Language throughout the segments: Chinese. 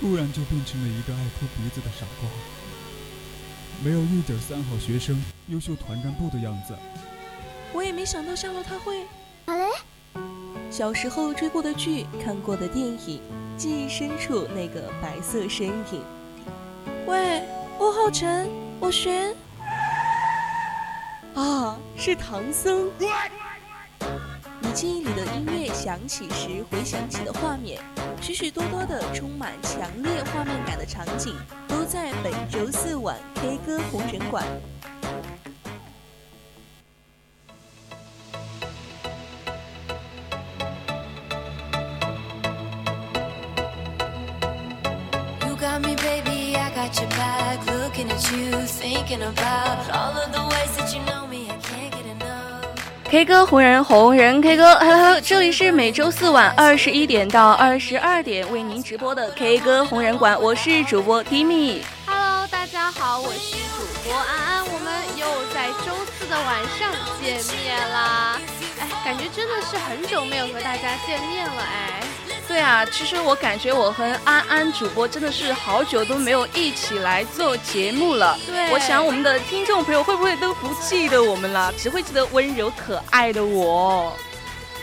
突然就变成了一个爱哭鼻子的傻瓜，没有一点三好学生、优秀团干部的样子。我也没想到夏洛他会。好嘞。小时候追过的剧，看过的电影，记忆深处那个白色身影。喂，欧浩辰，我寻。啊，是唐僧。记忆里的音乐响起时，回想起的画面，许许多多的充满强烈画面感的场景，都在本周四晚 K 歌红人馆。K 歌红人红人 K 歌，Hello，这里是每周四晚二十一点到二十二点为您直播的 K 歌红人馆，我是主播 Timmy。Hello，大家好，我是主播安安，我们又在周四的晚上见面啦！哎，感觉真的是很久没有和大家见面了哎。对啊，其实我感觉我和安安主播真的是好久都没有一起来做节目了。对，我想我们的听众朋友会不会都不记得我们了，只会记得温柔可爱的我。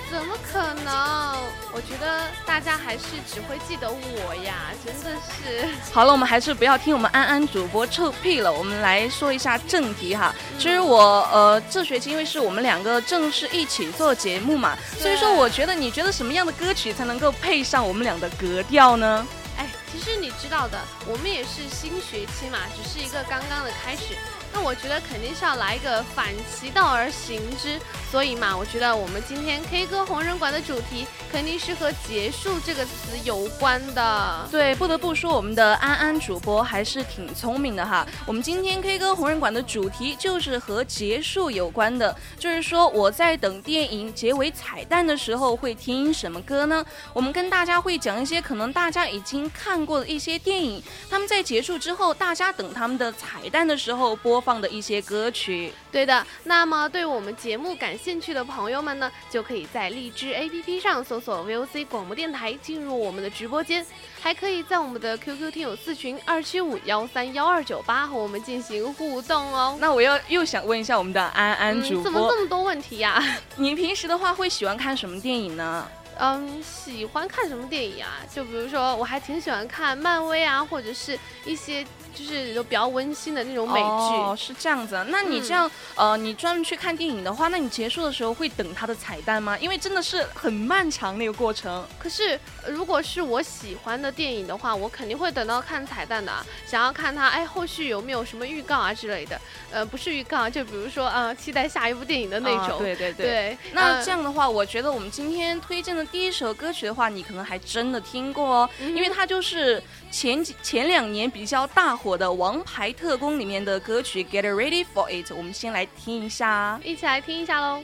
怎么可能？我觉得大家还是只会记得我呀，真的是。好了，我们还是不要听我们安安主播臭屁了，我们来说一下正题哈。其实我呃这学期因为是我们两个正式一起做节目嘛，所以说我觉得你觉得什么样的歌曲才能够配上我们俩的格调呢？哎，其实你知道的，我们也是新学期嘛，只是一个刚刚的开始。那我觉得肯定是要来一个反其道而行之，所以嘛，我觉得我们今天 K 歌红人馆的主题肯定是和结束这个词有关的。对，不得不说我们的安安主播还是挺聪明的哈。我们今天 K 歌红人馆的主题就是和结束有关的，就是说我在等电影结尾彩蛋的时候会听什么歌呢？我们跟大家会讲一些可能大家已经看过的一些电影，他们在结束之后，大家等他们的彩蛋的时候播。播放的一些歌曲，对的。那么对我们节目感兴趣的朋友们呢，就可以在荔枝 APP 上搜索 VOC 广播电台，进入我们的直播间，还可以在我们的 QQ 听友四群二七五幺三幺二九八和我们进行互动哦。那我要又想问一下我们的安安主播，怎么这么多问题呀？你平时的话会喜欢看什么电影呢？嗯，喜欢看什么电影啊？就比如说，我还挺喜欢看漫威啊，或者是一些。就是有比较温馨的那种美剧，哦，是这样子。那你这样，呃，你专门去看电影的话，那你结束的时候会等它的彩蛋吗？因为真的是很漫长那个过程。可是如果是我喜欢的电影的话，我肯定会等到看彩蛋的，想要看它，哎，后续有没有什么预告啊之类的。呃，不是预告，就比如说，呃，期待下一部电影的那种。对对对。那这样的话，我觉得我们今天推荐的第一首歌曲的话，你可能还真的听过哦，因为它就是前几前两年比较大火的王牌特工里面的歌曲 get ready for it 我们先来听一下。一起来听一下喽。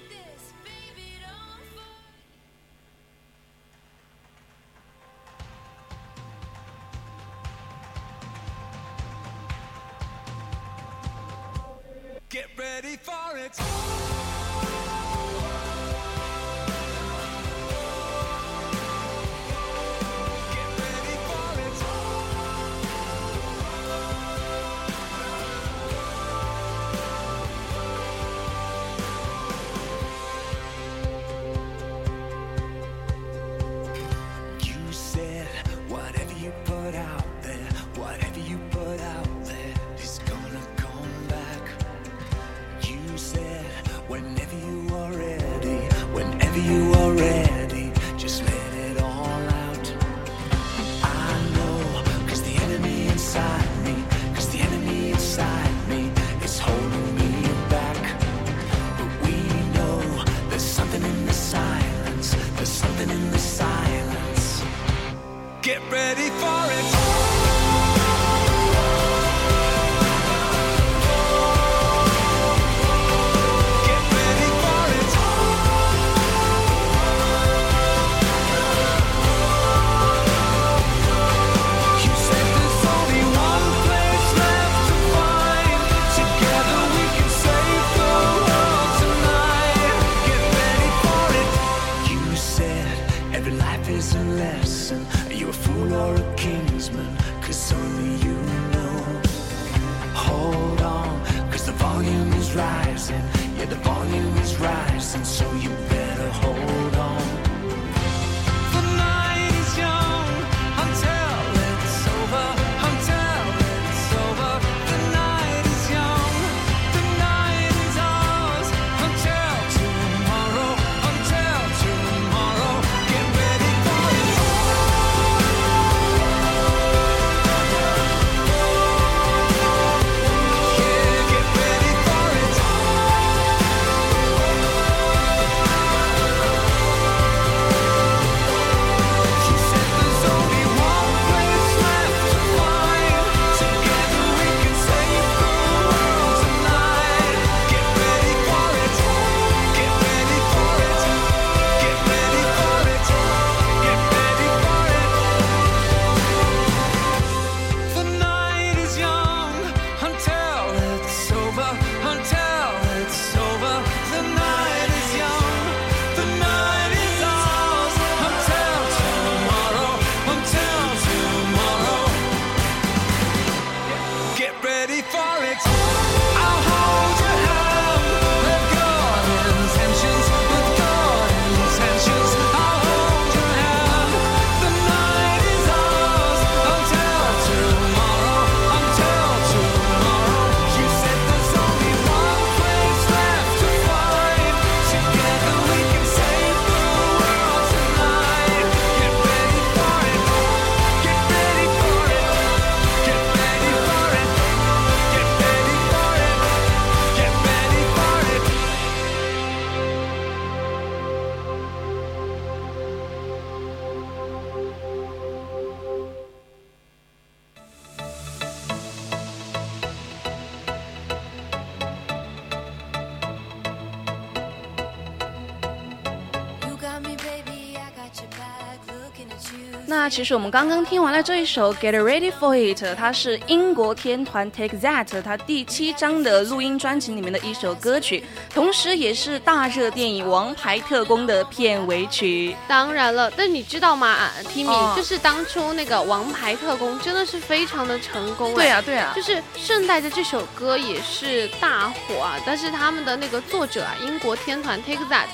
Get ready for it. 其实我们刚刚听完了这一首《Get Ready for It》，它是英国天团 Take That 它第七张的录音专辑里面的一首歌曲，同时也是大热电影《王牌特工》的片尾曲。当然了，但你知道吗，Timmy，、哦。就是当初那个《王牌特工》真的是非常的成功、哎对啊，对啊，就是顺带着这首歌也是大火啊，但是他们的那个作者啊，英国天团 Take That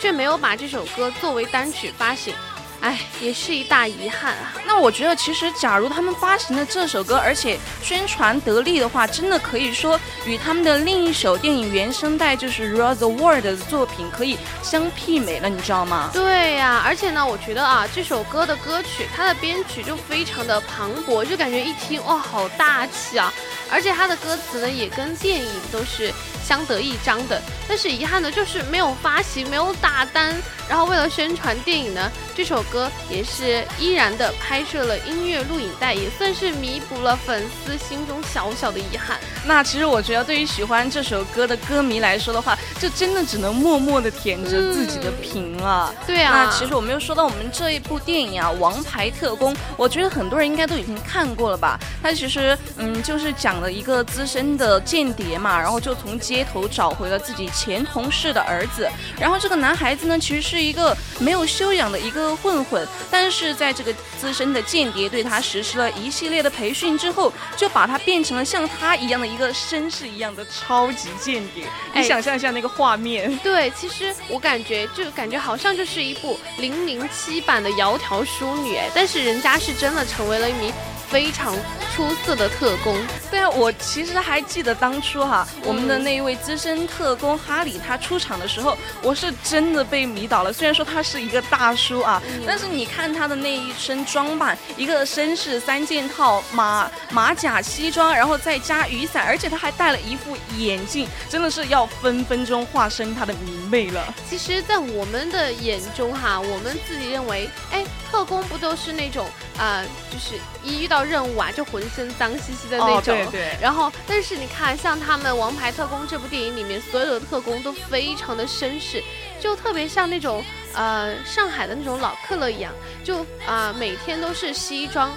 却没有把这首歌作为单曲发行，哎，也是一大遗憾啊。那我觉得，其实假如他们发行了这首歌，而且宣传得力的话，真的可以说与他们的另一首电影原声带就是《Rule the World》的作品可以相媲美了，你知道吗？对呀、而且呢，我觉得啊，这首歌的歌曲它的编曲就非常的磅礴，就感觉一听哇，好大气啊！而且它的歌词呢，也跟电影都是相得益彰的。但是遗憾的就是没有发行，没有打单。然后为了宣传电影呢，这首歌也是依然的拍摄了音乐录影带，也算是弥补了粉丝心中小小的遗憾。那其实我觉得，对于喜欢这首歌的歌迷来说的话，就真的只能默默的舔着自己的屏了。对啊，那其实我们又说到我们这一部电影啊，《王牌特工》，我觉得很多人应该都已经看过了吧？它其实嗯，就是讲了一个资深的间谍嘛，然后就从街头找回了自己前同事的儿子。然后这个男孩子呢，其实是一个没有修养的一个混混，但是在这个资深的间谍对他实施了一系列的培训之后，就把他变成了像他一样的一个绅士一样的超级间谍。你哎想象一下那个画面。对，其实我感觉就感觉好像就是一部零零七版的窈窕淑女，哎，但是人家是真的成为了一名非常出色的特工。对啊，我其实还记得当初哈，我们的那一位资深特工哈里他出场的时候，我是真的被迷倒了。虽然说他是一个大叔啊，但是你看他的那一身装扮，一个绅士三件套、马马甲西装，然后再加雨伞，而且他还戴了一副眼镜，真的是要分分钟化身他的迷妹了。其实，在我们的眼中哈，我们自己认为，哎，特工不都是那种啊、呃就是一遇到任务啊就浑身脏兮兮的那种。哦对对然后，但是你看，像他们《王牌特工》这部电影里面，所有的特工都非常的绅士，就特别像那种呃上海的那种老克勒一样，就啊、每天都是西装。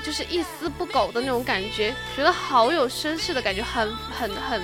就是一丝不苟的那种感觉，觉得好有绅士的感觉，很很很，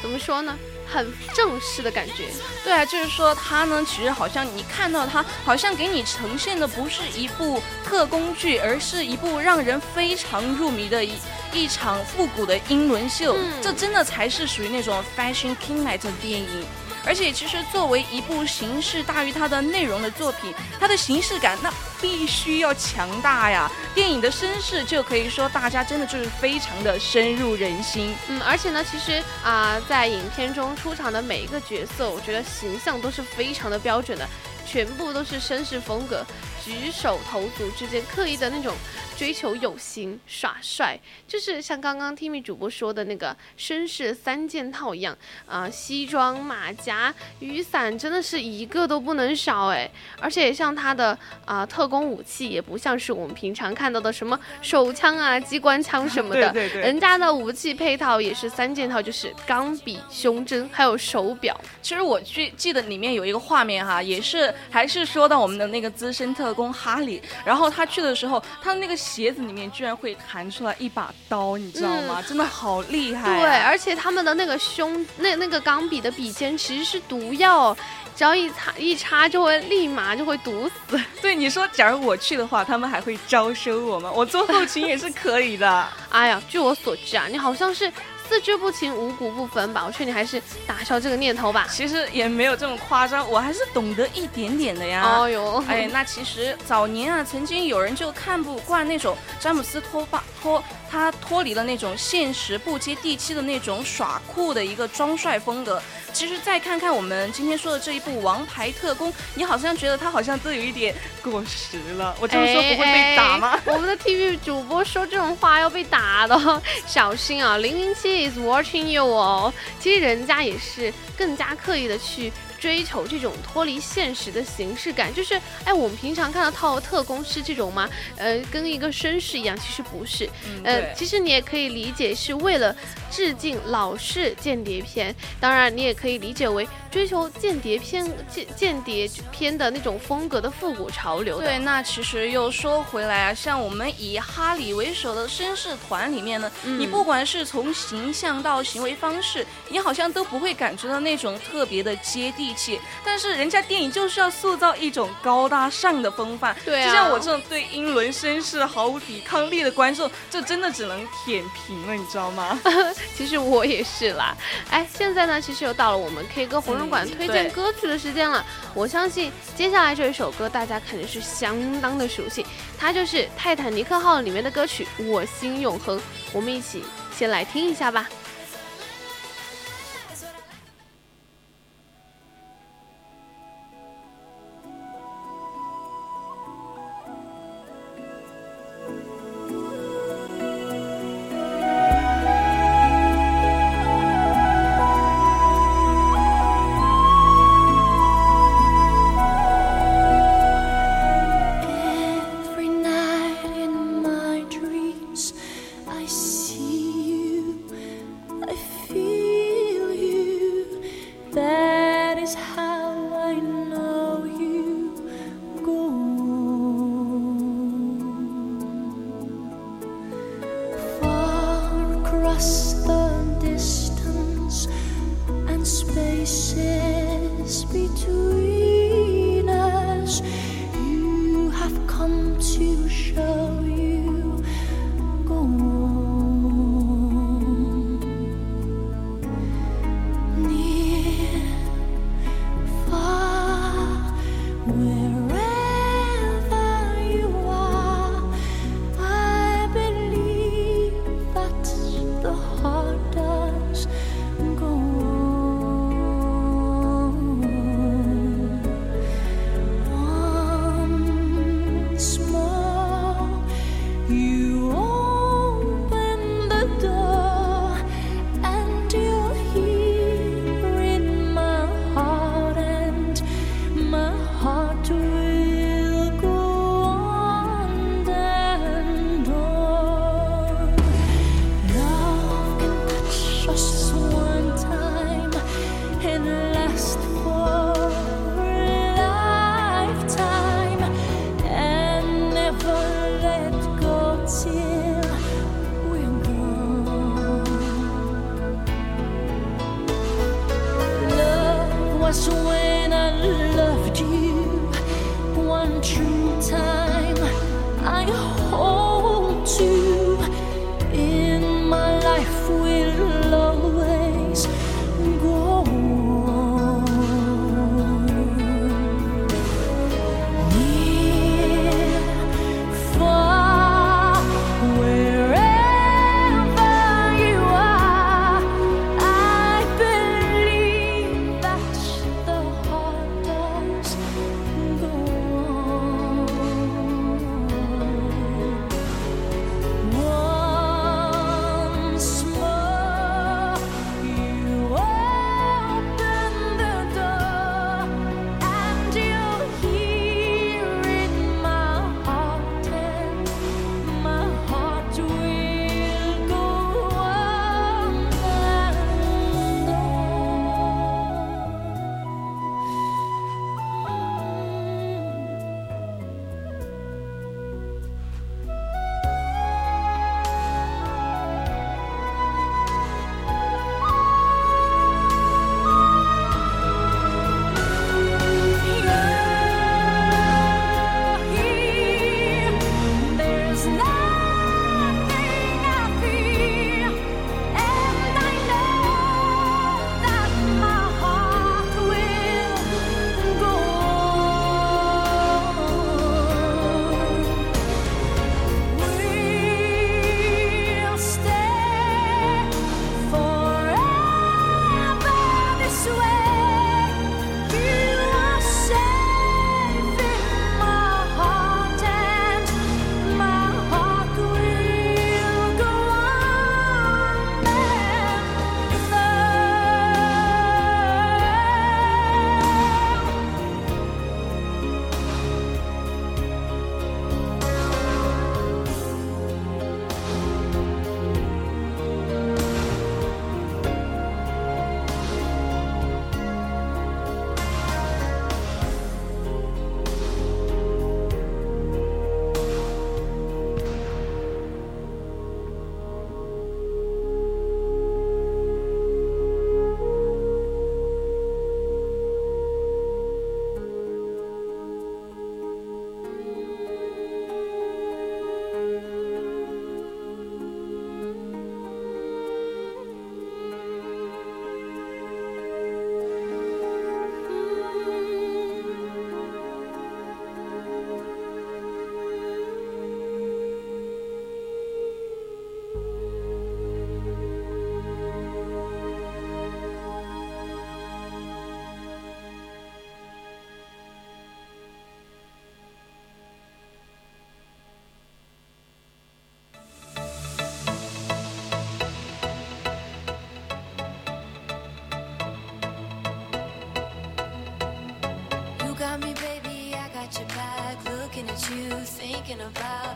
怎么说呢？很正式的感觉。对啊，就是说他呢，其实好像你看到他，好像给你呈现的不是一部特工剧，而是一部让人非常入迷的一一场复古的英伦秀。嗯这真的才是属于那种 fashion king night 的电影。而且其实作为一部形式大于它的内容的作品，它的形式感那必须要强大呀。电影的声势就可以说大家真的就是非常的深入人心。嗯，而且呢，其实啊、在影片中出场的每一个角色，我觉得形象都是非常的标准的，全部都是绅士风格，举手投足之间刻意的那种追求有型耍帅，就是像刚刚 Timmy 主播说的那个绅士三件套一样啊、西装、马甲、雨伞，真的是一个都不能少哎。而且像他的啊、特工武器，也不像是我们平常看到的什么手枪啊、机关枪什么的，对对对人家的武器配套也是三件套，就是钢笔、胸针还有手表。其实我记记得里面有一个画面哈，也是还是说到我们的那个资深特工哈利，然后他去的时候，他的那个鞋子里面居然会弹出来一把刀，你知道吗？真的好厉害、对，，而且他们的那个胸那那个钢笔的笔尖其实是毒药，只要一擦一插就会立马就会毒死。对你说，假如我去的话，他们还会招收我吗？我做后勤也是可以的。哎呀，据我所知啊，你好像是四肢不勤五谷不分吧？我劝你还是打消这个念头吧。其实也没有这么夸张，我还是懂得一点点的呀。哦哟，哎，那其实早年啊，曾经有人就看不惯那种詹姆斯脱发脱，他脱离了那种现实不接地气的那种耍酷的一个装帅风格。其实再看看我们今天说的这一部《王牌特工》，你好像觉得他好像都有一点过时了。我这么说不会被打吗？哎哎我们的 TV 主播说这种话要被打的哦，小心啊！零零七 is watching you 哦。其实人家也是更加刻意的去。追求这种脱离现实的形式感，就是哎，我们平常看到套特工是这种吗？呃，跟一个绅士一样，其实不是。呃，其实你也可以理解是为了致敬老式间谍片，当然你也可以理解为追求间谍片间间谍片的那种风格的复古潮流。对，那其实又说回来啊，像我们以哈里为首的绅士团里面呢，嗯你不管是从形象到行为方式，你好像都不会感觉到那种特别的接地气。但是人家电影就是要塑造一种高大上的风范，对啊就像我这种对英伦绅士毫无抵抗力的观众，这真的只能舔屏了，你知道吗？其实我也是啦。哎，现在呢，其实又到了我们 K 歌红人馆嗯推荐歌曲的时间了。我相信接下来这一首歌大家肯定是相当的熟悉，它就是《泰坦尼克号》里面的歌曲《我心永恒》。我们一起先来听一下吧。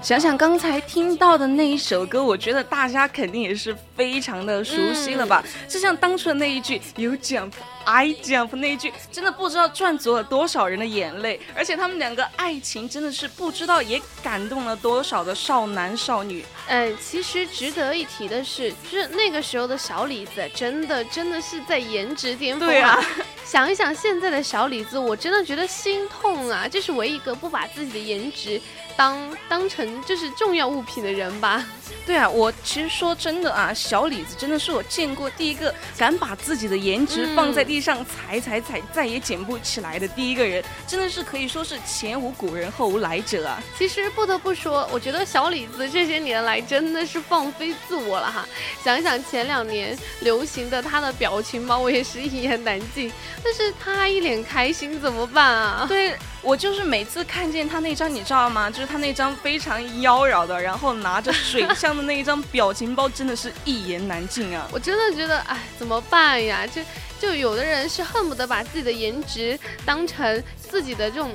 想想刚才听到的那一首歌，我觉得大家肯定也是非常的熟悉了吧？就像当初的那一句 “You jump, I jump” 那一句，真的不知道赚足了多少人的眼泪，而且他们两个爱情真的是不知道也感动了多少的少男少女。呃，其实值得一提的是，就是那个时候的小李子，真的真的是在颜值巅峰对啊，想一想现在的小李子，我真的觉得心痛啊！这是唯一一个不把自己的颜值当当成就是重要物品的人吧？对啊，我其实说真的啊，小李子真的是我见过第一个敢把自己的颜值放在地上踩踩踩，再也捡不起来的第一个人，真的是可以说是前无古人后无来者啊。其实不得不说，我觉得小李子这些年来真的是放飞自我了哈。想想前两年流行的他的表情包，我也是一言难尽。但是他一脸开心怎么办啊？对我就是每次看见他那张，你知道吗？就是他那张非常妖娆的，然后拿着水箱的那一张表情包，真的是一言难尽啊。我真的觉得，哎，怎么办呀？就就有的人是恨不得把自己的颜值当成自己的这种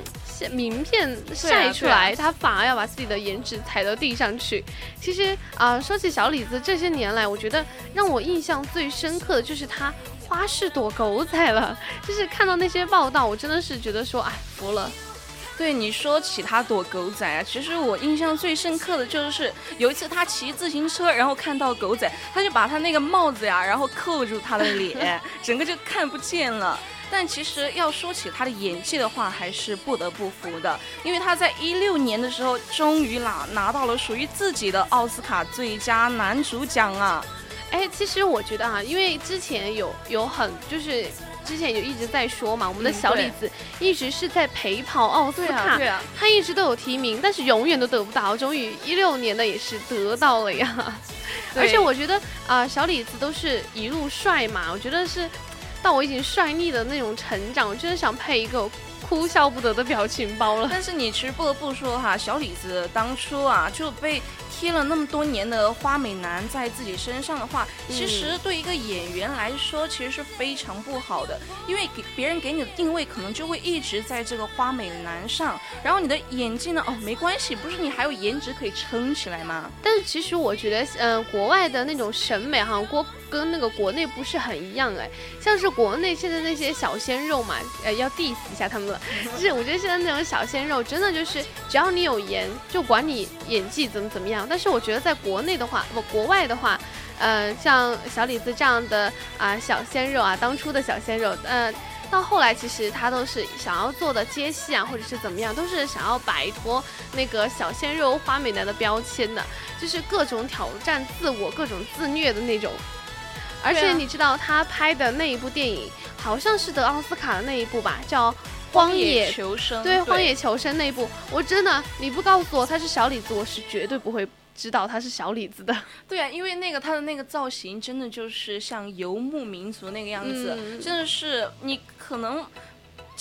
名片晒出来，他反而要把自己的颜值踩到地上去。其实啊、说起小李子，这些年来，我觉得让我印象最深刻的就是他花式躲狗仔了。就是看到那些报道，我真的是觉得说，哎，服了。对你说起他躲狗仔啊，其实我印象最深刻的就是有一次他骑自行车，然后看到狗仔，他就把他那个帽子呀，然后扣住他的脸，整个就看不见了。但其实要说起他的演技的话，还是不得不服的，因为他在一六年的时候，终于拿拿到了属于自己的奥斯卡最佳男主奖啊！哎，其实我觉得啊，因为之前有有很就是。之前就一直在说嘛，我们的小李子一直是在陪跑奥斯卡，啊，对啊，他一直都有提名，但是永远都得不到。终于一六年的也是得到了呀。而且我觉得啊、小李子都是一路帅嘛，我觉得是到我已经帅腻的那种成长，我真的想配一个哭笑不得的表情包了。但是你其实不得不说哈，小李子当初啊就被贴了那么多年的花美男在自己身上的话，其实对一个演员来说其实是非常不好的，因为给别人给你的定位可能就会一直在这个花美男上，然后你的演技呢，哦没关系，不是你还有颜值可以撑起来吗？但是其实我觉得，嗯、国外的那种审美哈，国跟那个国内不是很一样哎。像是国内现在那些小鲜肉嘛，呃，要 diss 一下他们了。就 是我觉得现在那种小鲜肉，真的就是只要你有颜，就管你演技怎么怎么样。但是我觉得在国内的话，不，国外的话，呃，像小李子这样的啊、小鲜肉啊，当初的小鲜肉，呃。到后来，其实他都是想要做的接戏啊，或者是怎么样，都是想要摆脱那个小鲜肉、花美男的标签的，就是各种挑战自我、各种自虐的那种。而且你知道他拍的那一部电影，好像是得奥斯卡的那一部吧，叫《荒野》。求生，对，《荒野求生》那一部，我真的，你不告诉我他是小李子，我是绝对不会知道他是小李子的。对啊，因为那个他的那个造型真的就是像游牧民族那个样子，嗯真的是你可能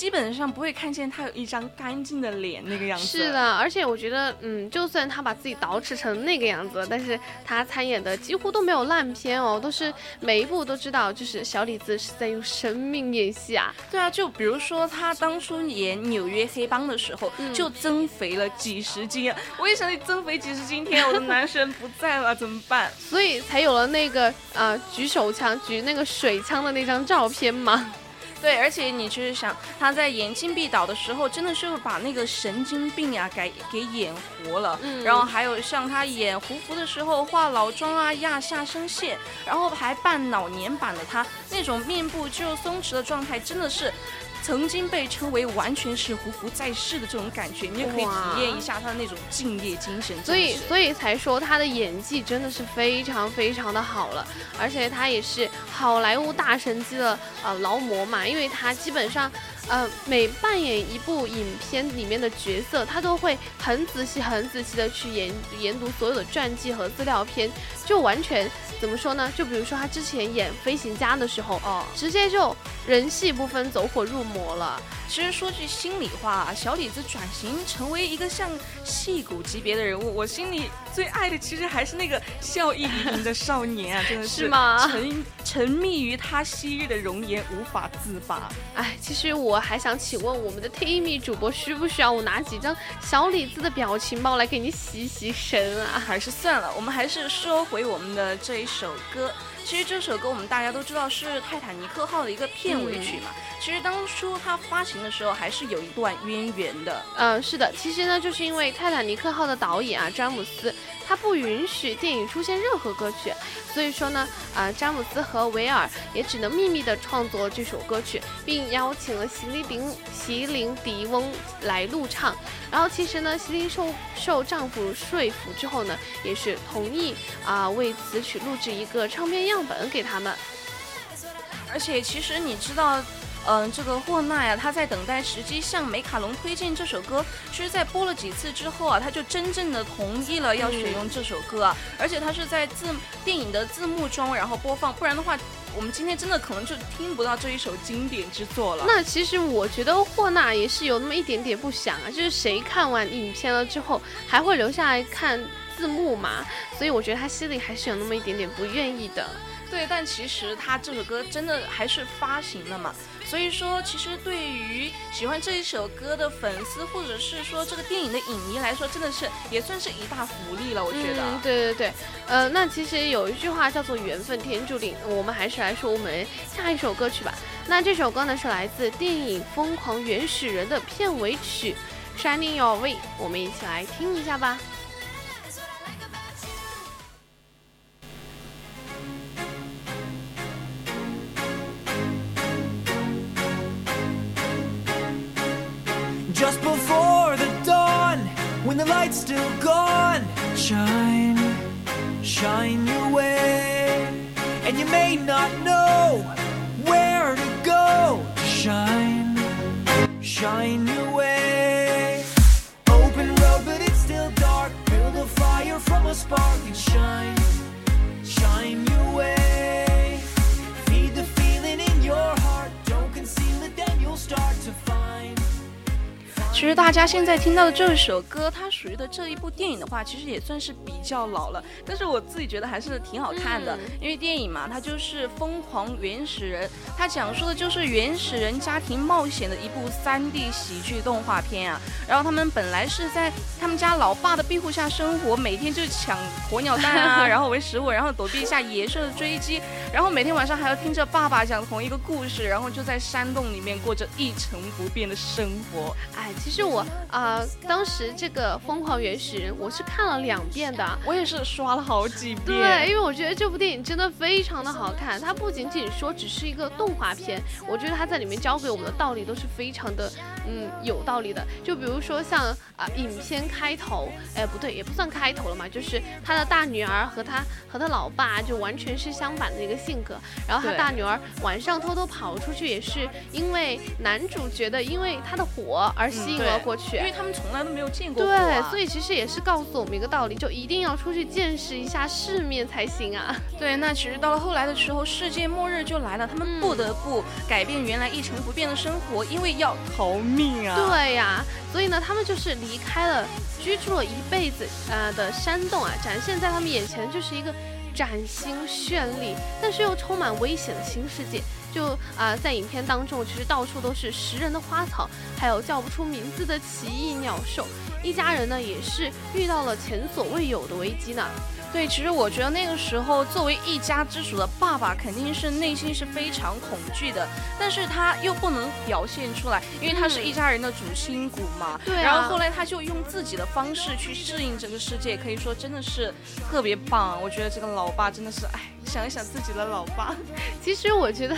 基本上不会看见他有一张干净的脸那个样子。是，的，而且我觉得，嗯，就算他把自己捯饬成那个样子，但是他参演的几乎都没有烂片哦，都是每一部都知道，就是小李子是在用生命演戏啊。对啊，就比如说他当初演《纽约黑帮》的时候，嗯就增肥了几十斤啊！我一想起增肥几十斤，天啊，我的男神不在了，怎么办？所以才有了那个呃举手枪、举那个水枪的那张照片嘛。对，而且你就是想他在演《禁闭岛》的时候，真的是把那个神经病啊给给演活了。嗯然后还有像他演胡服的时候化老妆啊、压下声线，然后还扮老年版的他，那种面部肌肉松弛的状态，真的是。曾经被称为完全是胡服在世的这种感觉，你也可以体验一下他的那种敬业精神。所以所以才说他的演技真的是非常非常的好了，而且他也是好莱坞大神级的呃劳模嘛，因为他基本上呃每扮演一部影片里面的角色，他都会很仔细很仔细的去研研读所有的传记和资料片，就完全怎么说呢？就比如说他之前演飞行家的时候，哦，直接就人戏不分，走火入魔了。其实说句心里话啊，小李子转型成为一个像戏骨级别的人物，我心里最爱的其实还是那个笑意盈盈的少年啊，真的 是吗沉沉迷于他昔日的容颜无法自拔。哎，其实我我还想请问我们的 Timmy 主播，需不需要我拿几张小李子的表情包来给你洗洗神啊？还是算了，我们还是说回我们的这一首歌。其实这首歌我们大家都知道是《泰坦尼克号》的一个片尾曲嘛。其实当初它发行的时候还是有一段渊源的。嗯，是的，其实呢，就是因为《泰坦尼克号》的导演啊，詹姆斯，他不允许电影出现任何歌曲，所以说呢，啊、詹姆斯和维尔也只能秘密的创作这首歌曲，并邀请了席琳迪席琳迪翁来录唱。然后其实呢，席琳受受丈夫说服之后呢，也是同意啊、为此曲录制一个唱片样本给他们。而且其实你知道。嗯，这个霍纳呀，他在等待时机向梅卡龙推荐这首歌。其实，在播了几次之后啊，他就真正的同意了要选用这首歌啊，而且他是在字电影的字幕中然后播放，不然的话，我们今天真的可能就听不到这一首经典之作了。那其实我觉得霍纳也是有那么一点点不想啊，就是谁看完影片了之后还会留下来看字幕嘛？所以我觉得他心里还是有那么一点点不愿意的。对，但其实他这首歌真的还是发行了嘛，所以说其实对于喜欢这一首歌的粉丝，或者是说这个电影的影迷来说，真的是也算是一大福利了，我觉得。对对对，呃，那其实有一句话叫做“缘分天注定”，我们还是来说我们下一首歌曲吧。那这首歌呢是来自电影《疯狂原始人》的片尾曲《Shining Your Way》，我们一起来听一下吧。Just before the dawn, when the light's still gone. Shine, shine your way, and you may not know where to go. Shine, shine your way. Open road, but it's still dark. Build a fire from a spark and shine, shine your way. Feed the feeling in your heart. Don't conceal it, then you'll start to. 其实大家现在听到的这首歌，它属于的这一部电影的话，其实也算是比较老了，但是我自己觉得还是挺好看的。嗯因为电影嘛，它就是《疯狂原始人》，它讲述的就是原始人家庭冒险的一部 3D 喜剧动画片啊。然后他们本来是在他们家老爸的庇护下生活，每天就抢鸵鸟蛋啊，然后为食物，然后躲避一下野兽的追击，然后每天晚上还要听着爸爸讲同一个故事，然后就在山洞里面过着一成不变的生活。哎，其实我啊、当时这个《疯狂原始人》我是看了两遍的。我也是刷了好几遍。对，因为我觉得这部电影真的非常的好看，它不仅仅说只是一个动画片，我觉得它在里面教给我们的道理都是非常的，嗯，有道理的。就比如说像啊、影片开头，哎，不对，也不算开头了嘛，就是他的大女儿和他和他老爸就完全是相反的一个性格，然后他大女儿晚上偷偷跑出去，也是因为男主角的因为他的火而吸引过去。因为他们从来都没有见过火、对，啊，所以其实也是告诉我们一个道理，就一定要出去见识一下世面才行啊。对，那其实到了后来的时候，世界末日就来了，他们不得不改变原来一成不变的生活，因为要逃命啊。对呀，所以呢，他们就是离开了居住了一辈子呃的山洞啊，展现在他们眼前的就是一个崭新绚丽，但是又充满危险的新世界。就啊、在影片当中，其实到处都是食人的花草，还有叫不出名字的奇异鸟兽。一家人呢，也是遇到了前所未有的危机呢。对，其实我觉得那个时候，作为一家之主的爸爸，肯定是内心是非常恐惧的，但是他又不能表现出来，因为他是一家人的主心骨嘛。对啊然后后来他就用自己的方式去适应这个世界，可以说真的是特别棒。我觉得这个老爸真的是，哎，想一想自己的老爸。其实我觉得，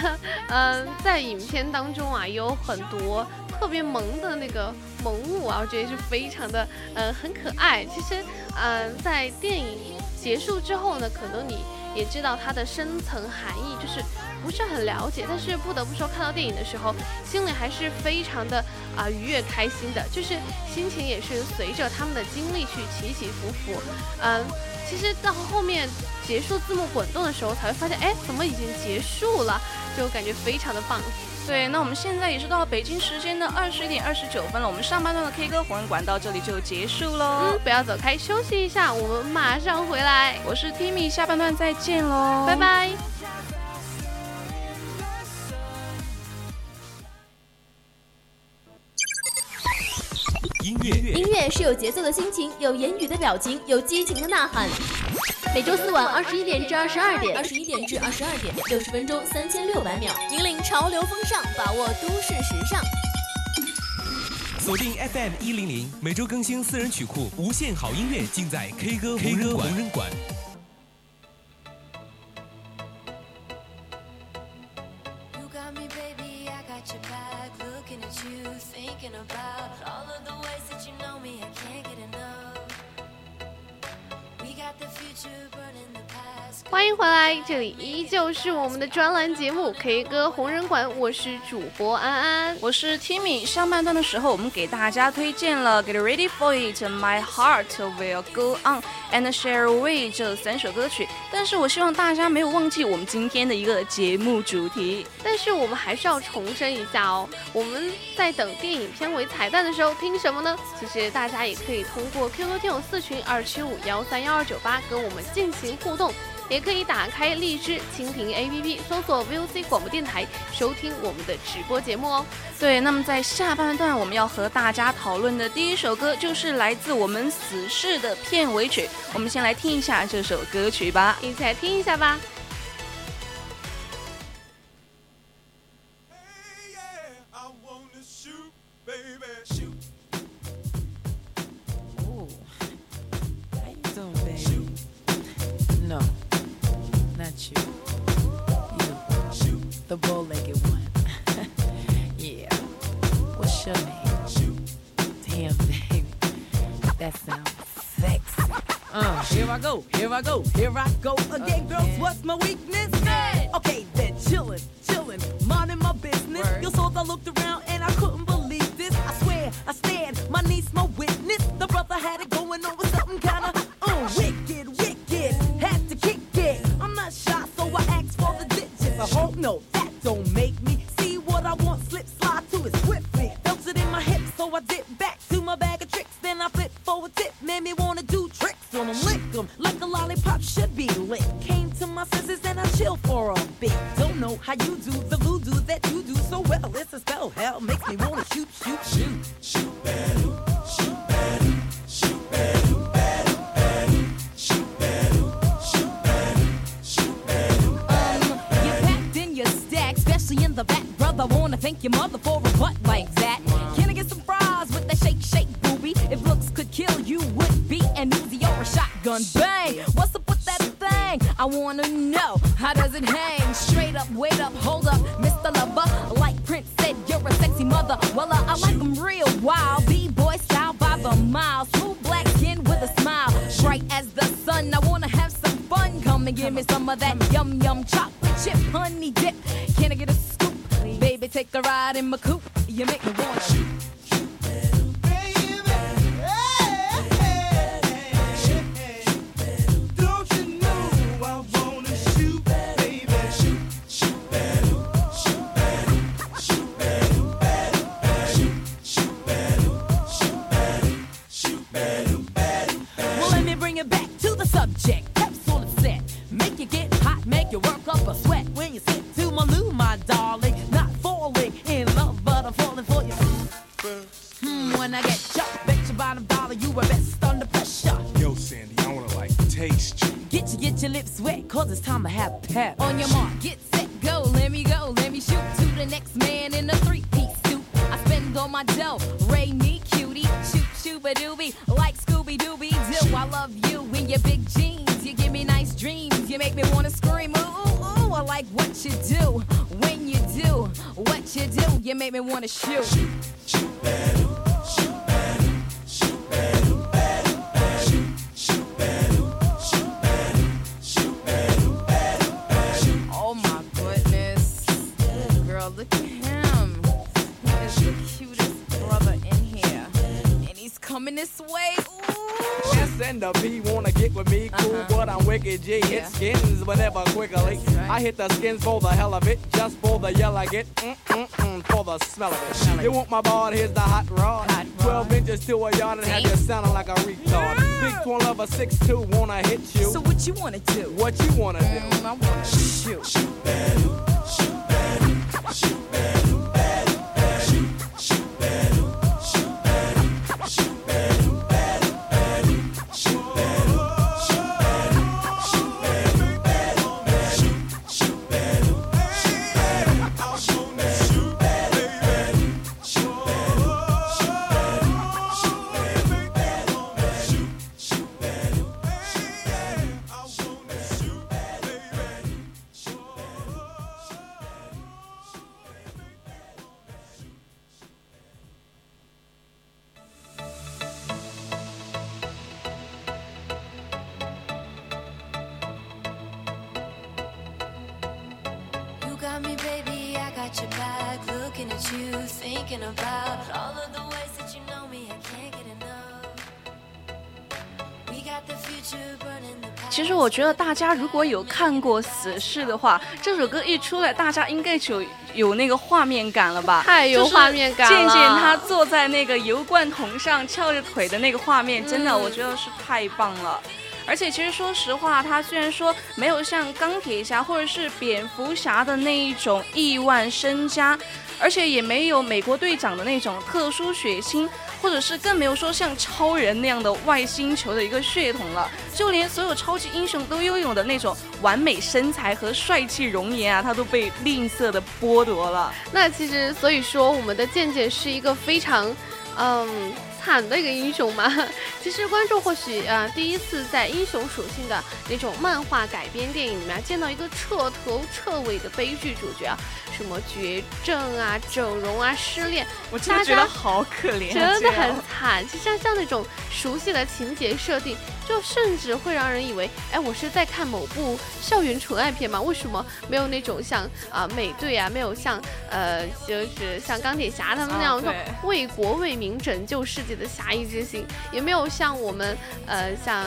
嗯、在影片当中啊，有很多特别萌的那个萌物啊，我觉得是非常的，呃，很可爱。其实，嗯、在电影结束之后呢，可能你也知道它的深层含义，就是不是很了解。但是不得不说，看到电影的时候，心里还是非常的啊、愉悦开心的，就是心情也是随着他们的经历去起起伏伏。嗯、其实到后面结束字幕滚动的时候，才会发现，哎，怎么已经结束了？就感觉非常的棒。对，那我们现在也是到北京时间的二十一点二十九分了，我们上半段的 K 歌红人馆到这里就结束喽。嗯，不要走开，休息一下，我们马上回来。我是 Timmy，下半段再见喽，拜拜。音乐音乐是有节奏的心情，有言语的表情，有激情的呐喊。每周四晚二十一点至二十二点，二十一点至二十二点，六十分钟三千六百秒，引领潮流风尚，把握都市时尚。锁定 FM 一零零，每周更新私人曲库，无限好音乐尽在 K 歌 K 歌无人馆。这里依旧是我们的专栏节目《K 歌红人馆》，我是主播安安。我是 Timmy。上半段的时候，我们给大家推荐了《Get Ready for It》、《My Heart Will Go On》and Share Away 这三首歌曲。但是我希望大家没有忘记我们今天的一个节目主题。但是我们还是要重申一下哦，我们在等电影片尾彩蛋的时候听什么呢？其实大家也可以通过 QQ 听友四群二七五幺三幺二九八跟我们进行互动。也可以打开荔枝、蜻蜓 APP，搜索 VOC 广播电台，收听我们的直播节目哦。对，那么在下半段我们要和大家讨论的第一首歌，就是来自我们《死侍》的片尾曲。我们先来听一下这首歌曲吧。一起来听一下吧。I go, here I go, here I go again, girls. What's my weakness? Okay, then chillin', chillin', minding my business. You saw I looked around and I couldn't it's time to hit the skins for the hell of it, just for the yell I get, mm mm mm, for the smell of it. Smell. You want my ball? Here's the hot rod. Hot rod. Twelve inches to a yard and have you sounding like a retard. Big twin lover six two wanna hit you. So what you wanna do? what you wanna do? Mm, I wanna shoot. got 我觉得大家如果有看过《死侍》的话，这首歌一出来，大家应该就有那个画面感了吧？太有画面感了他坐在那个油罐桶上翘着腿的那个画面，真的嗯我觉得是太棒了。而且其实说实话，他虽然说没有像钢铁侠或者是蝙蝠侠的那一种亿万身家，而且也没有美国队长的那种特殊血腥，或者是更没有说像超人那样的外星球的一个血统了。就连所有超级英雄都拥有的那种完美身材和帅气容颜啊，他都被吝啬的剥夺了。那其实，所以说我们的健健是一个非常，嗯，惨的一个英雄嘛。其实观众或许啊、呃第一次在英雄属性的那种漫画改编电影里面见到一个彻头彻尾的悲剧主角啊，什么绝症啊、整容啊、失恋，我真的觉得好可怜啊，真的很惨。其实像像那种熟悉的情节设定，就甚至会让人以为，哎，我是在看某部校园纯爱片吗？为什么没有那种像啊、美队啊，没有像呃就是像钢铁侠他们那样哦那种对为国为民拯救世界的侠义之心，也没有像我们呃像。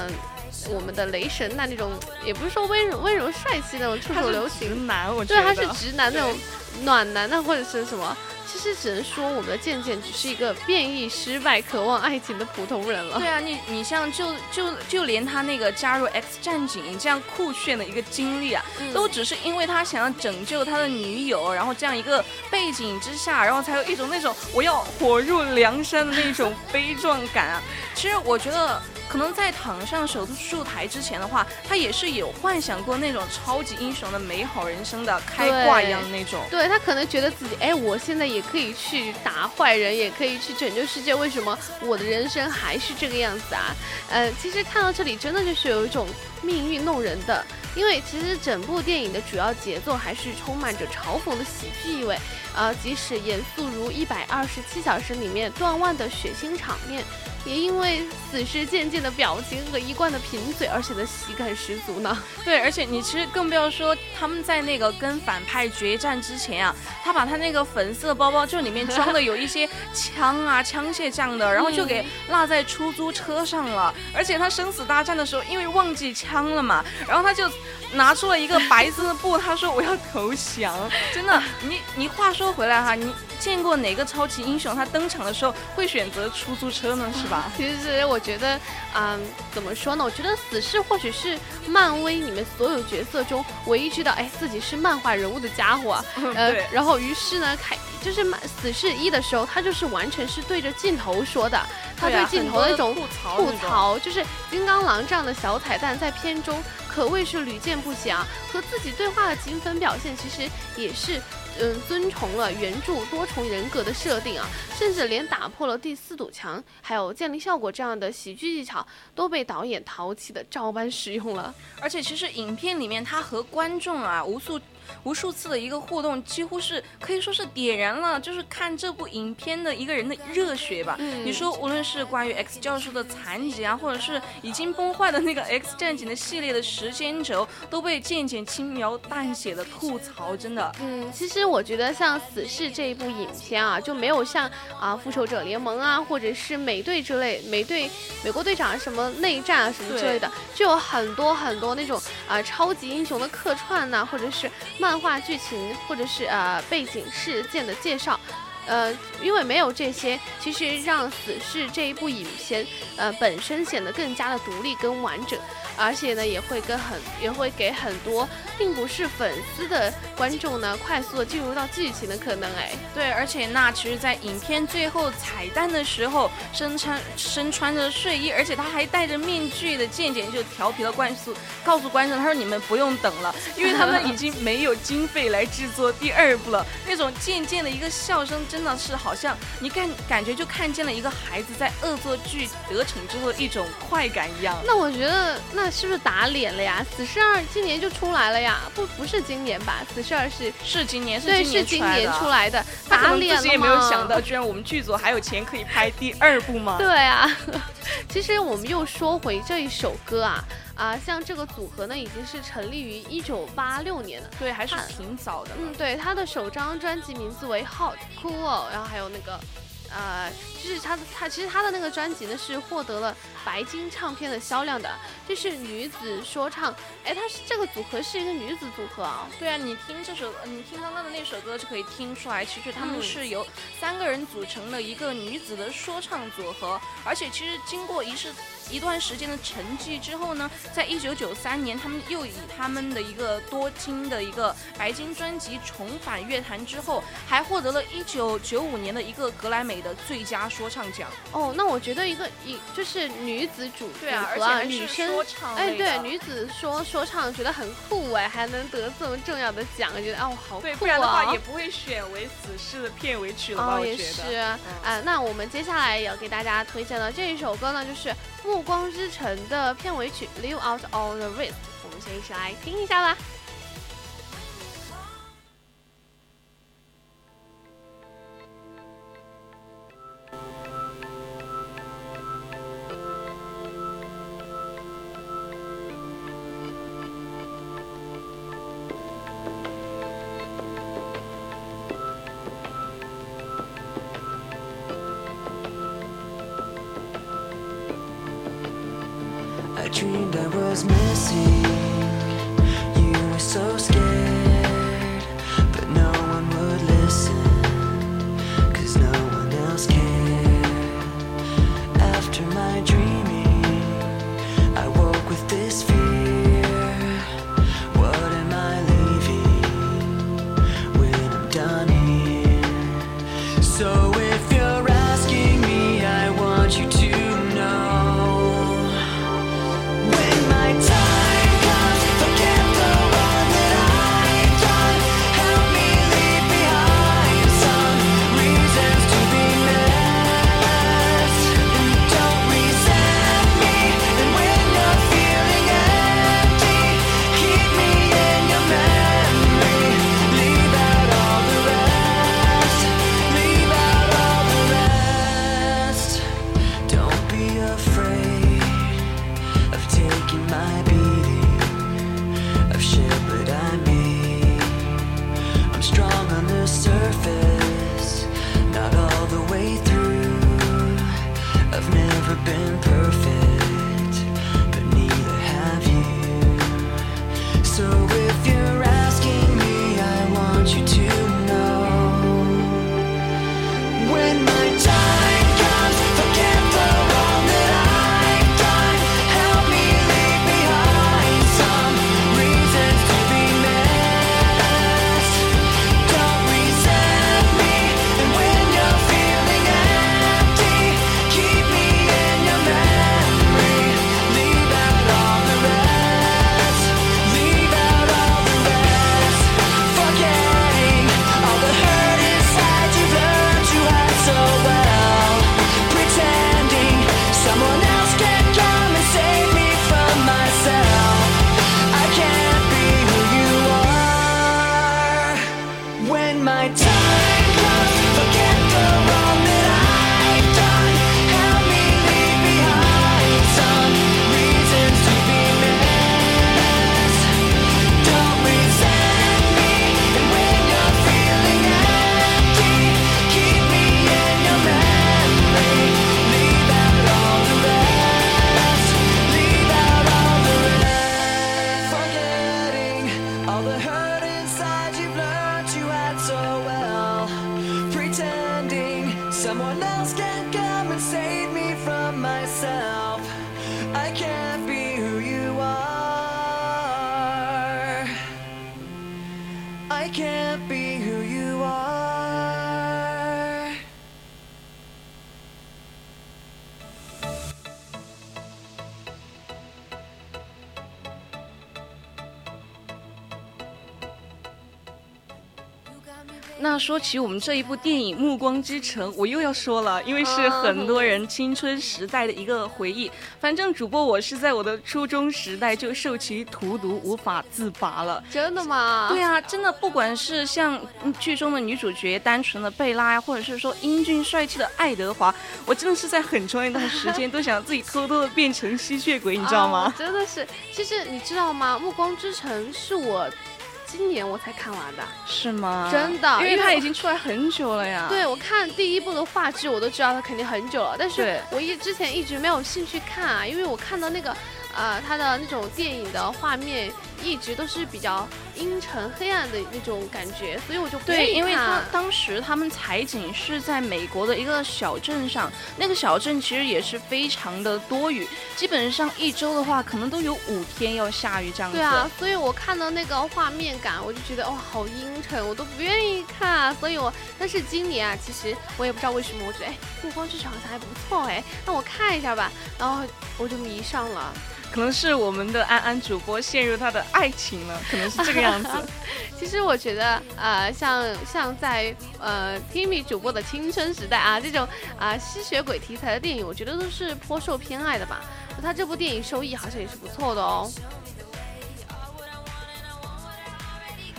我们的雷神那那种，也不是说温柔温柔帅气那种触手流行，直男，我觉对，他是直男那种暖男的，或者是什么。其实只能说我们的健健只是一个变异失败、渴望爱情的普通人了。对啊，你你像就就就连他那个加入 X 战警这样酷炫的一个经历啊，嗯都只是因为他想要拯救他的女友，然后这样一个背景之下，然后才有一种那种我要火入梁山的那种 悲壮感啊。其实我觉得。可能在躺上手术台之前的话，他也是有幻想过那种超级英雄的美好人生的，开挂一样的那种。对他可能觉得自己，哎，我现在也可以去打坏人，也可以去拯救世界，为什么我的人生还是这个样子啊？呃，其实看到这里，真的就是有一种命运弄人的，因为其实整部电影的主要节奏还是充满着嘲讽的喜剧意味，呃，即使严肃如一百二十七小时里面断腕的血腥场面。也因为死侍渐渐的表情和一贯的贫嘴而显得喜感十足呢。对，而且你其实更不要说他们在那个跟反派决战之前啊，他把他那个粉色包包就里面装的有一些枪啊、枪械这样的，然后就给落在出租车上了。而且他生死大战的时候，因为忘记枪了嘛，然后他就拿出了一个白色的布，他说我要投降。真的，你你话说回来哈，你见过哪个超级英雄他登场的时候会选择出租车呢？是吧？其实我觉得，嗯，怎么说呢？我觉得死侍或许是漫威里面所有角色中唯一知道哎自己是漫画人物的家伙啊。呃，然后于是呢，开就是漫死侍一的时候，他就是完全是对着镜头说的，他对啊镜头的一种吐槽吐槽，就是金刚狼这样的小彩蛋在片中可谓是屡见不鲜啊。和自己对话的精分表现，其实也是。嗯，遵从了原著多重人格的设定啊，甚至连打破了第四堵墙，还有建立效果这样的喜剧技巧，都被导演淘气的照搬使用了。而且其实影片里面他和观众啊无数无数次的一个互动，几乎是可以说是点燃了就是看这部影片的一个人的热血吧。嗯你说无论是关于 X 教授的残疾啊，或者是已经崩坏的那个 X 战警的系列的时间轴，都被渐渐轻描淡写的吐槽，真的。嗯，其实我觉得像《死侍》这一部影片啊，就没有像啊《复仇者联盟》啊，或者是美队之类，美队、美国队长啊什么内战啊什么之类的，就有很多很多那种啊超级英雄的客串呐、或者是漫画剧情，或者是呃背景事件的介绍。呃，因为没有这些，其实让《死侍》这一部影片，呃，本身显得更加的独立跟完整，而且呢，也会跟很也会给很多并不是粉丝的观众呢，快速的进入到剧情的可能。哎，对，而且那其实，在影片最后彩蛋的时候，身穿身穿着睡衣，而且他还戴着面具的渐渐就调皮的灌输告诉观众，他说你们不用等了，因为他们已经没有经费来制作第二部了。那种渐渐的一个笑声，真的是好像你感感觉就看见了一个孩子在恶作剧得逞之后的一种快感一样。那我觉得那是不是打脸了呀？《死侍二》今年就出来了呀？不，不是今年吧？《死侍二》是是今年，对，今是今年出来来的，打脸了自己也没有吗想到，居然我们剧组还有钱可以拍第二部吗？对啊，其实我们又说回这一首歌啊，啊、像这个组合呢，已经是成立于一九八六年了。对，还是挺早的。嗯，对，他的首张专辑名字为 Hot Cool，然后还有那个，呃，就是他的他其实他的那个专辑呢是获得了白金唱片的销量的，这是女子说唱，哎，他是这个组合是一个女子组合啊，对啊，你听这首，呃你听刚刚的那首歌就可以听出来，其实他们嗯。是由三个人组成了一个女子的说唱组合，而且其实经过一是一段时间的沉寂之后呢，在一九九三年，他们又以他们的一个多金的一个白金专辑重返乐坛之后，还获得了一九九五年的一个格莱美的最佳说唱奖。哦，那我觉得一个一就是女子主对啊而且还是女生说唱哎，对，女子说说唱觉得很酷哎，还能得这么重要的奖，觉得哦好酷啊！对，不然的话也不会选为此事的片尾曲了吧？哦，也我觉得。是啊、那我们接下来也要给大家推荐的这一首歌呢，就是《暮光之城》的片尾曲《Live Out All the Wrist》，我们先一起来听一下吧。Dreamed I was missing. 那说起我们这一部电影《暮光之城》，我又要说了，因为是很多人青春时代的一个回忆。反正主播我是在我的初中时代就受其荼毒，无法自拔了。真的吗？对啊，真的，不管是像嗯剧中的女主角单纯的贝拉呀，或者是说英俊帅气的爱德华，我真的是在很长一段时间都想自己偷偷的变成吸血鬼，你知道吗？哦真的是，其实你知道吗？《暮光之城》是我今年我才看完的。是吗？真的因为它已经出来很久了呀。对，我看第一部的画质，我都知道它肯定很久了，但是我一之前一直没有兴趣看啊，因为我看到那个，呃，它的那种电影的画面一直都是比较阴沉黑暗的那种感觉，所以我就不愿对，意因为他当时他们采景是在美国的一个小镇上，那个小镇其实也是非常的多雨，基本上一周的话可能都有五天要下雨这样子。对啊，所以我看到那个画面感，我就觉得哇、好阴沉，我都不愿意看。所以我，但是今年啊，其实我也不知道为什么，我觉得哎，《暮光之城》好像还不错哎，那我看一下吧。然后我就迷上了。可能是我们的安安主播陷入他的爱情了，可能是这个样子。其实我觉得，呃，像像在呃，TMI 主播的青春时代啊，这种啊、吸血鬼题材的电影，我觉得都是颇受偏爱的吧。那他这部电影收益好像也是不错的哦。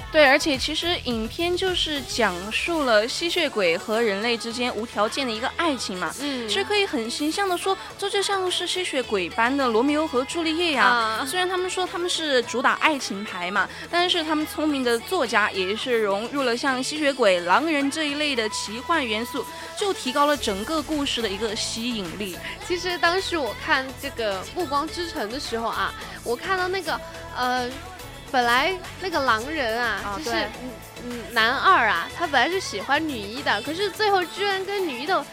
对，而且其实影片就是讲述了吸血鬼和人类之间无条件的一个爱情嘛。嗯其实可以很形象的说，这就像是吸血鬼般的罗密欧和朱丽叶呀、啊虽然他们说他们是主打爱情牌嘛，但是他们聪明的作家也是融入了像吸血鬼、狼人这一类的奇幻元素，就提高了整个故事的一个吸引力。其实当时我看这个《暮光之城》的时候啊，我看到那个呃，本来那个狼人啊，就是嗯嗯男二啊，他本来是喜欢女一的，可是最后居然跟女一的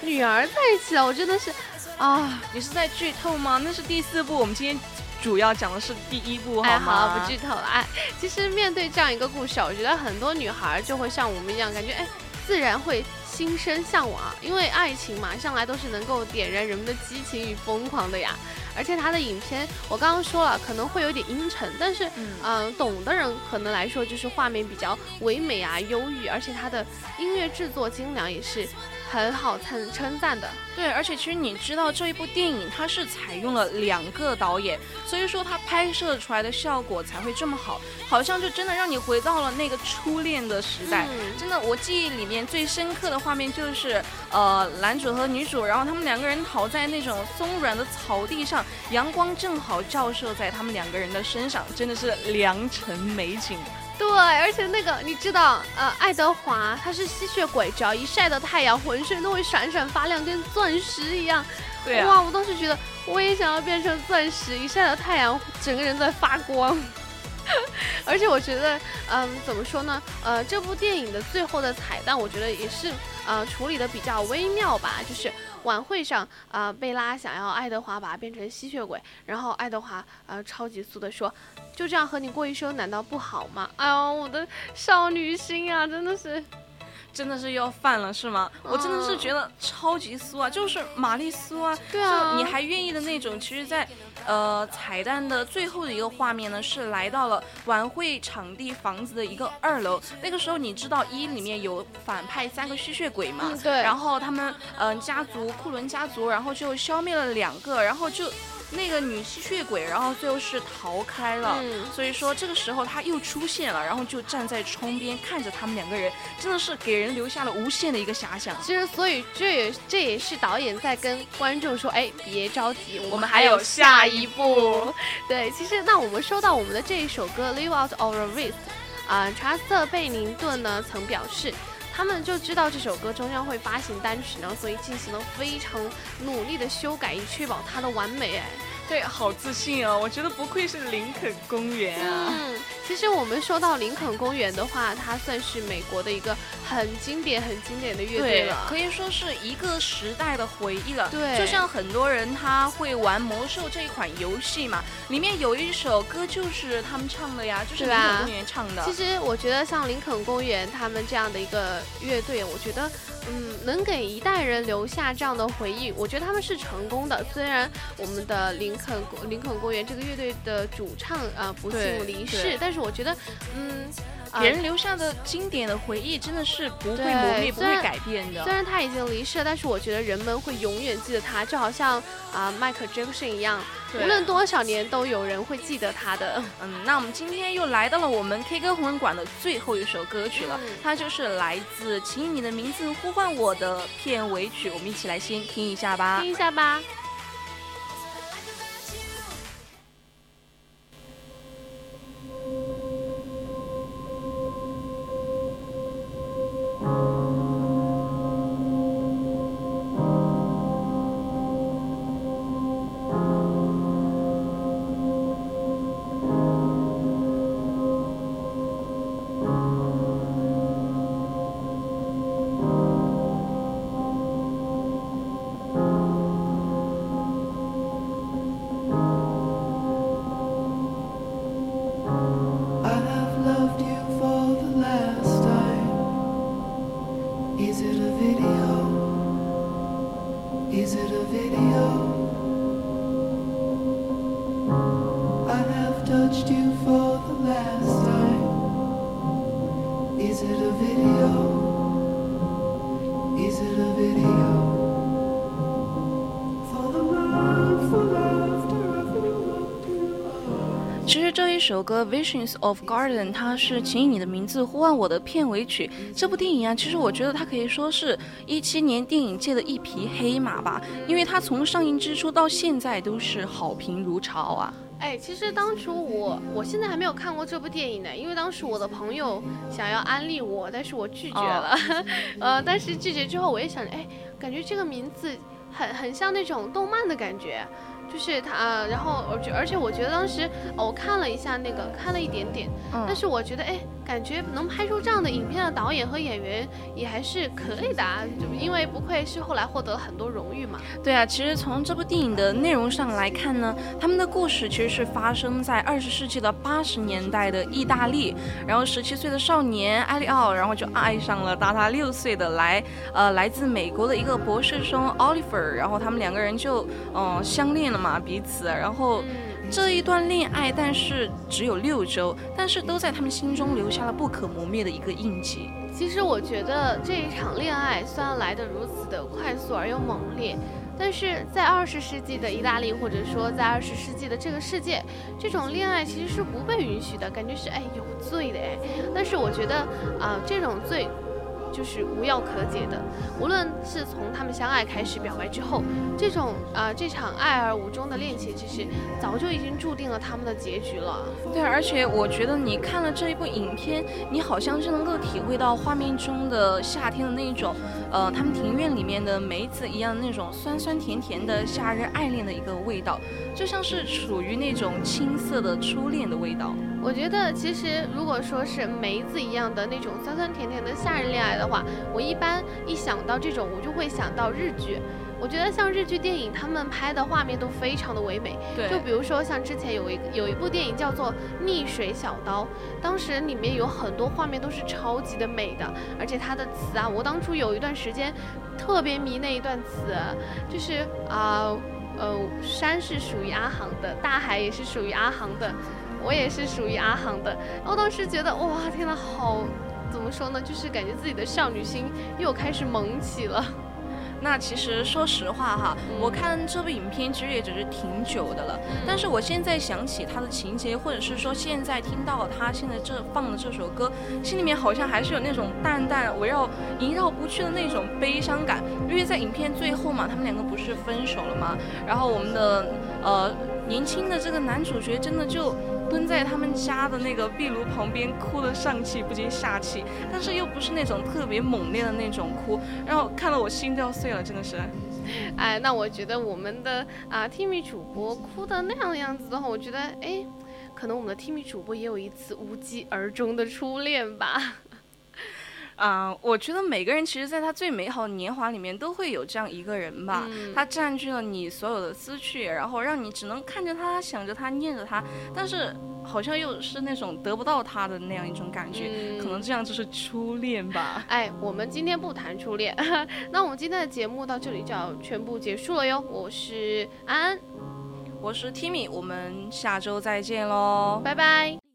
女儿在一起了，我真的是啊，你是在剧透吗？那是第四部，我们今天主要讲的是第一部，好，吗？好了，不剧透了。哎，其实面对这样一个故事啊，我觉得很多女孩就会像我们一样，感觉哎，自然会心生向往啊，因为爱情嘛，向来都是能够点燃人们的激情与疯狂的呀。而且他的影片，我刚刚说了，可能会有点阴沉，但是，嗯、嗯懂的人可能来说，就是画面比较唯美啊、忧郁，而且他的音乐制作精良，也是很好称称赞的。对，而且其实你知道这一部电影它是采用了两个导演，所以说它拍摄出来的效果才会这么好，好像就真的让你回到了那个初恋的时代。嗯真的，我记忆里面最深刻的画面就是，呃，男主和女主，然后他们两个人躺在那种松软的草地上，阳光正好照射在他们两个人的身上，真的是良辰美景。对，而且那个你知道，呃，爱德华他是吸血鬼，只要一晒到太阳，浑身都会闪闪发亮，跟钻石一样。对啊哇，我当时觉得我也想要变成钻石，一晒到太阳，整个人在发光。而且我觉得，嗯，怎么说呢？呃，这部电影的最后的彩蛋，我觉得也是呃处理的比较微妙吧。就是晚会上，呃，贝拉想要爱德华把他变成吸血鬼，然后爱德华呃超级速的说：“就这样和你过一生，难道不好吗？”哎呦，我的少女心啊，真的是。真的是要犯了是吗？我真的是嗯觉得超级酥啊，就是玛丽苏啊，对啊就你还愿意的那种。其实在，呃彩蛋的最后的一个画面呢，是来到了晚会场地房子的一个二楼。那个时候你知道一里面有反派三个吸血鬼嘛？嗯对然后他们嗯、呃家族库伦家族，然后就消灭了两个，然后就。那个女吸血鬼，然后最后是逃开了，嗯所以说这个时候她又出现了，然后就站在窗边看着他们两个人，真的是给人留下了无限的一个遐想。其实，所以这也这也是导演在跟观众说：“哎，别着急，我我们还有下一步一部部。”对，其实那我们说到我们的这一首歌《Live Out Our Wrist》，啊、查斯特·贝宁顿呢曾表示。他们就知道这首歌终将会发行单曲呢，所以进行了非常努力的修改，以确保它的完美。哎，对，好自信哦！我觉得不愧是林肯公园啊。嗯，其实我们说到林肯公园的话，它算是美国的一个很经典、很经典的乐队了。可以说是一个时代的回忆了。对就像很多人他会玩魔兽这一款游戏嘛，里面有一首歌就是他们唱的呀，就是林肯公园唱的。其实我觉得像林肯公园他们这样的一个乐队，我觉得嗯能给一代人留下这样的回忆，我觉得他们是成功的。虽然我们的林肯林肯公园这个乐队的主唱啊、呃不幸离世，但但是我觉得，嗯，啊别人留下的经典的回忆真的是不会磨灭、不会改变的虽。然他已经离世了，但是我觉得人们会永远记得他，就好像啊、迈克尔·杰克逊一样，对无论多少年都有人会记得他的。嗯，那我们今天又来到了我们 K 歌红人馆的最后一首歌曲了，嗯它就是来自《请以你的名字呼唤我》的片尾曲，我们一起来先听一下吧听。一下吧。首歌《Visions of Garden》，它是《请以你的名字呼唤我》的片尾曲。这部电影啊，其实我觉得它可以说是一七年电影界的一匹黑马吧，因为它从上映之初到现在都是好评如潮啊。哎，其实当初我我现在还没有看过这部电影呢，因为当时我的朋友想要安利我，但是我拒绝了。呃，但是拒绝之后，我也想着，哎，感觉这个名字很很像那种动漫的感觉，就是它，呃然后而且而且我觉得当时、哦我看了一下那个，看了一点点，嗯。但是我觉得，哎，感觉能拍出这样的影片的导演和演员也还是可以的、啊，就因为不愧是后来获得了很多荣誉嘛。对啊，其实从这部电影的内容上来看呢，他们的故事其实是发生在二十世纪的八十年代的意大利。然后十七岁的少年埃利奥，然后就爱上了大他六岁的来呃来自美国的一个博士生 Oliver，然后他们两个人就嗯、呃相恋了嘛彼此，然后。这一段恋爱，但是只有六周，但是都在他们心中留下了不可磨灭的一个印记。其实我觉得这一场恋爱虽然来得如此的快速而又猛烈，但是在二十世纪的意大利，或者说在二十世纪的这个世界，这种恋爱其实是不被允许的，感觉是哎有罪的哎。但是我觉得啊、这种罪。就是无药可解的，无论是从他们相爱开始表白之后，这种啊、这场爱而无终的恋情，其实早就已经注定了他们的结局了。对，而且我觉得你看了这一部影片，你好像是能够体会到画面中的夏天的那一种，呃，他们庭院里面的梅子一样那种酸酸甜甜的夏日爱恋的一个味道，就像是属于那种青涩的初恋的味道。我觉得其实如果说是梅子一样的那种酸酸甜甜的夏日恋爱的话，我一般一想到这种，我就会想到日剧。我觉得像日剧电影，他们拍的画面都非常的唯美。对就比如说像之前有一有一部电影叫做《逆水小刀》，当时里面有很多画面都是超级的美的，而且它的词啊，我当初有一段时间特别迷那一段词，就是啊呃山是属于阿航的，大海也是属于阿航的。我也是属于阿航的，然后当时觉得哇，天呐，好，怎么说呢？就是感觉自己的少女心又开始萌起了。那其实说实话哈，我看这部影片其实也只是挺久的了，但是我现在想起它的情节，或者是说现在听到他现在这放的这首歌，心里面好像还是有那种淡淡围绕萦绕不去的那种悲伤感。因为在影片最后嘛，他们两个不是分手了吗？然后我们的呃年轻的这个男主角真的就。蹲在他们家的那个壁炉旁边，哭得上气不接下气，但是又不是那种特别猛烈的那种哭，然后看得我心都要碎了，真的是。哎，那我觉得我们的啊 Timi 主播哭的那样的样子的话，我觉得哎，可能我们的 Timi 主播也有一次无疾而终的初恋吧。啊、我觉得每个人其实，在他最美好的年华里面，都会有这样一个人吧。嗯他占据了你所有的思绪，然后让你只能看着他、想着他、念着他，但是好像又是那种得不到他的那样一种感觉。嗯可能这样就是初恋吧。哎，我们今天不谈初恋，那我们今天的节目到这里就要全部结束了哟。我是安安，我是 Timmy，我们下周再见喽，拜拜。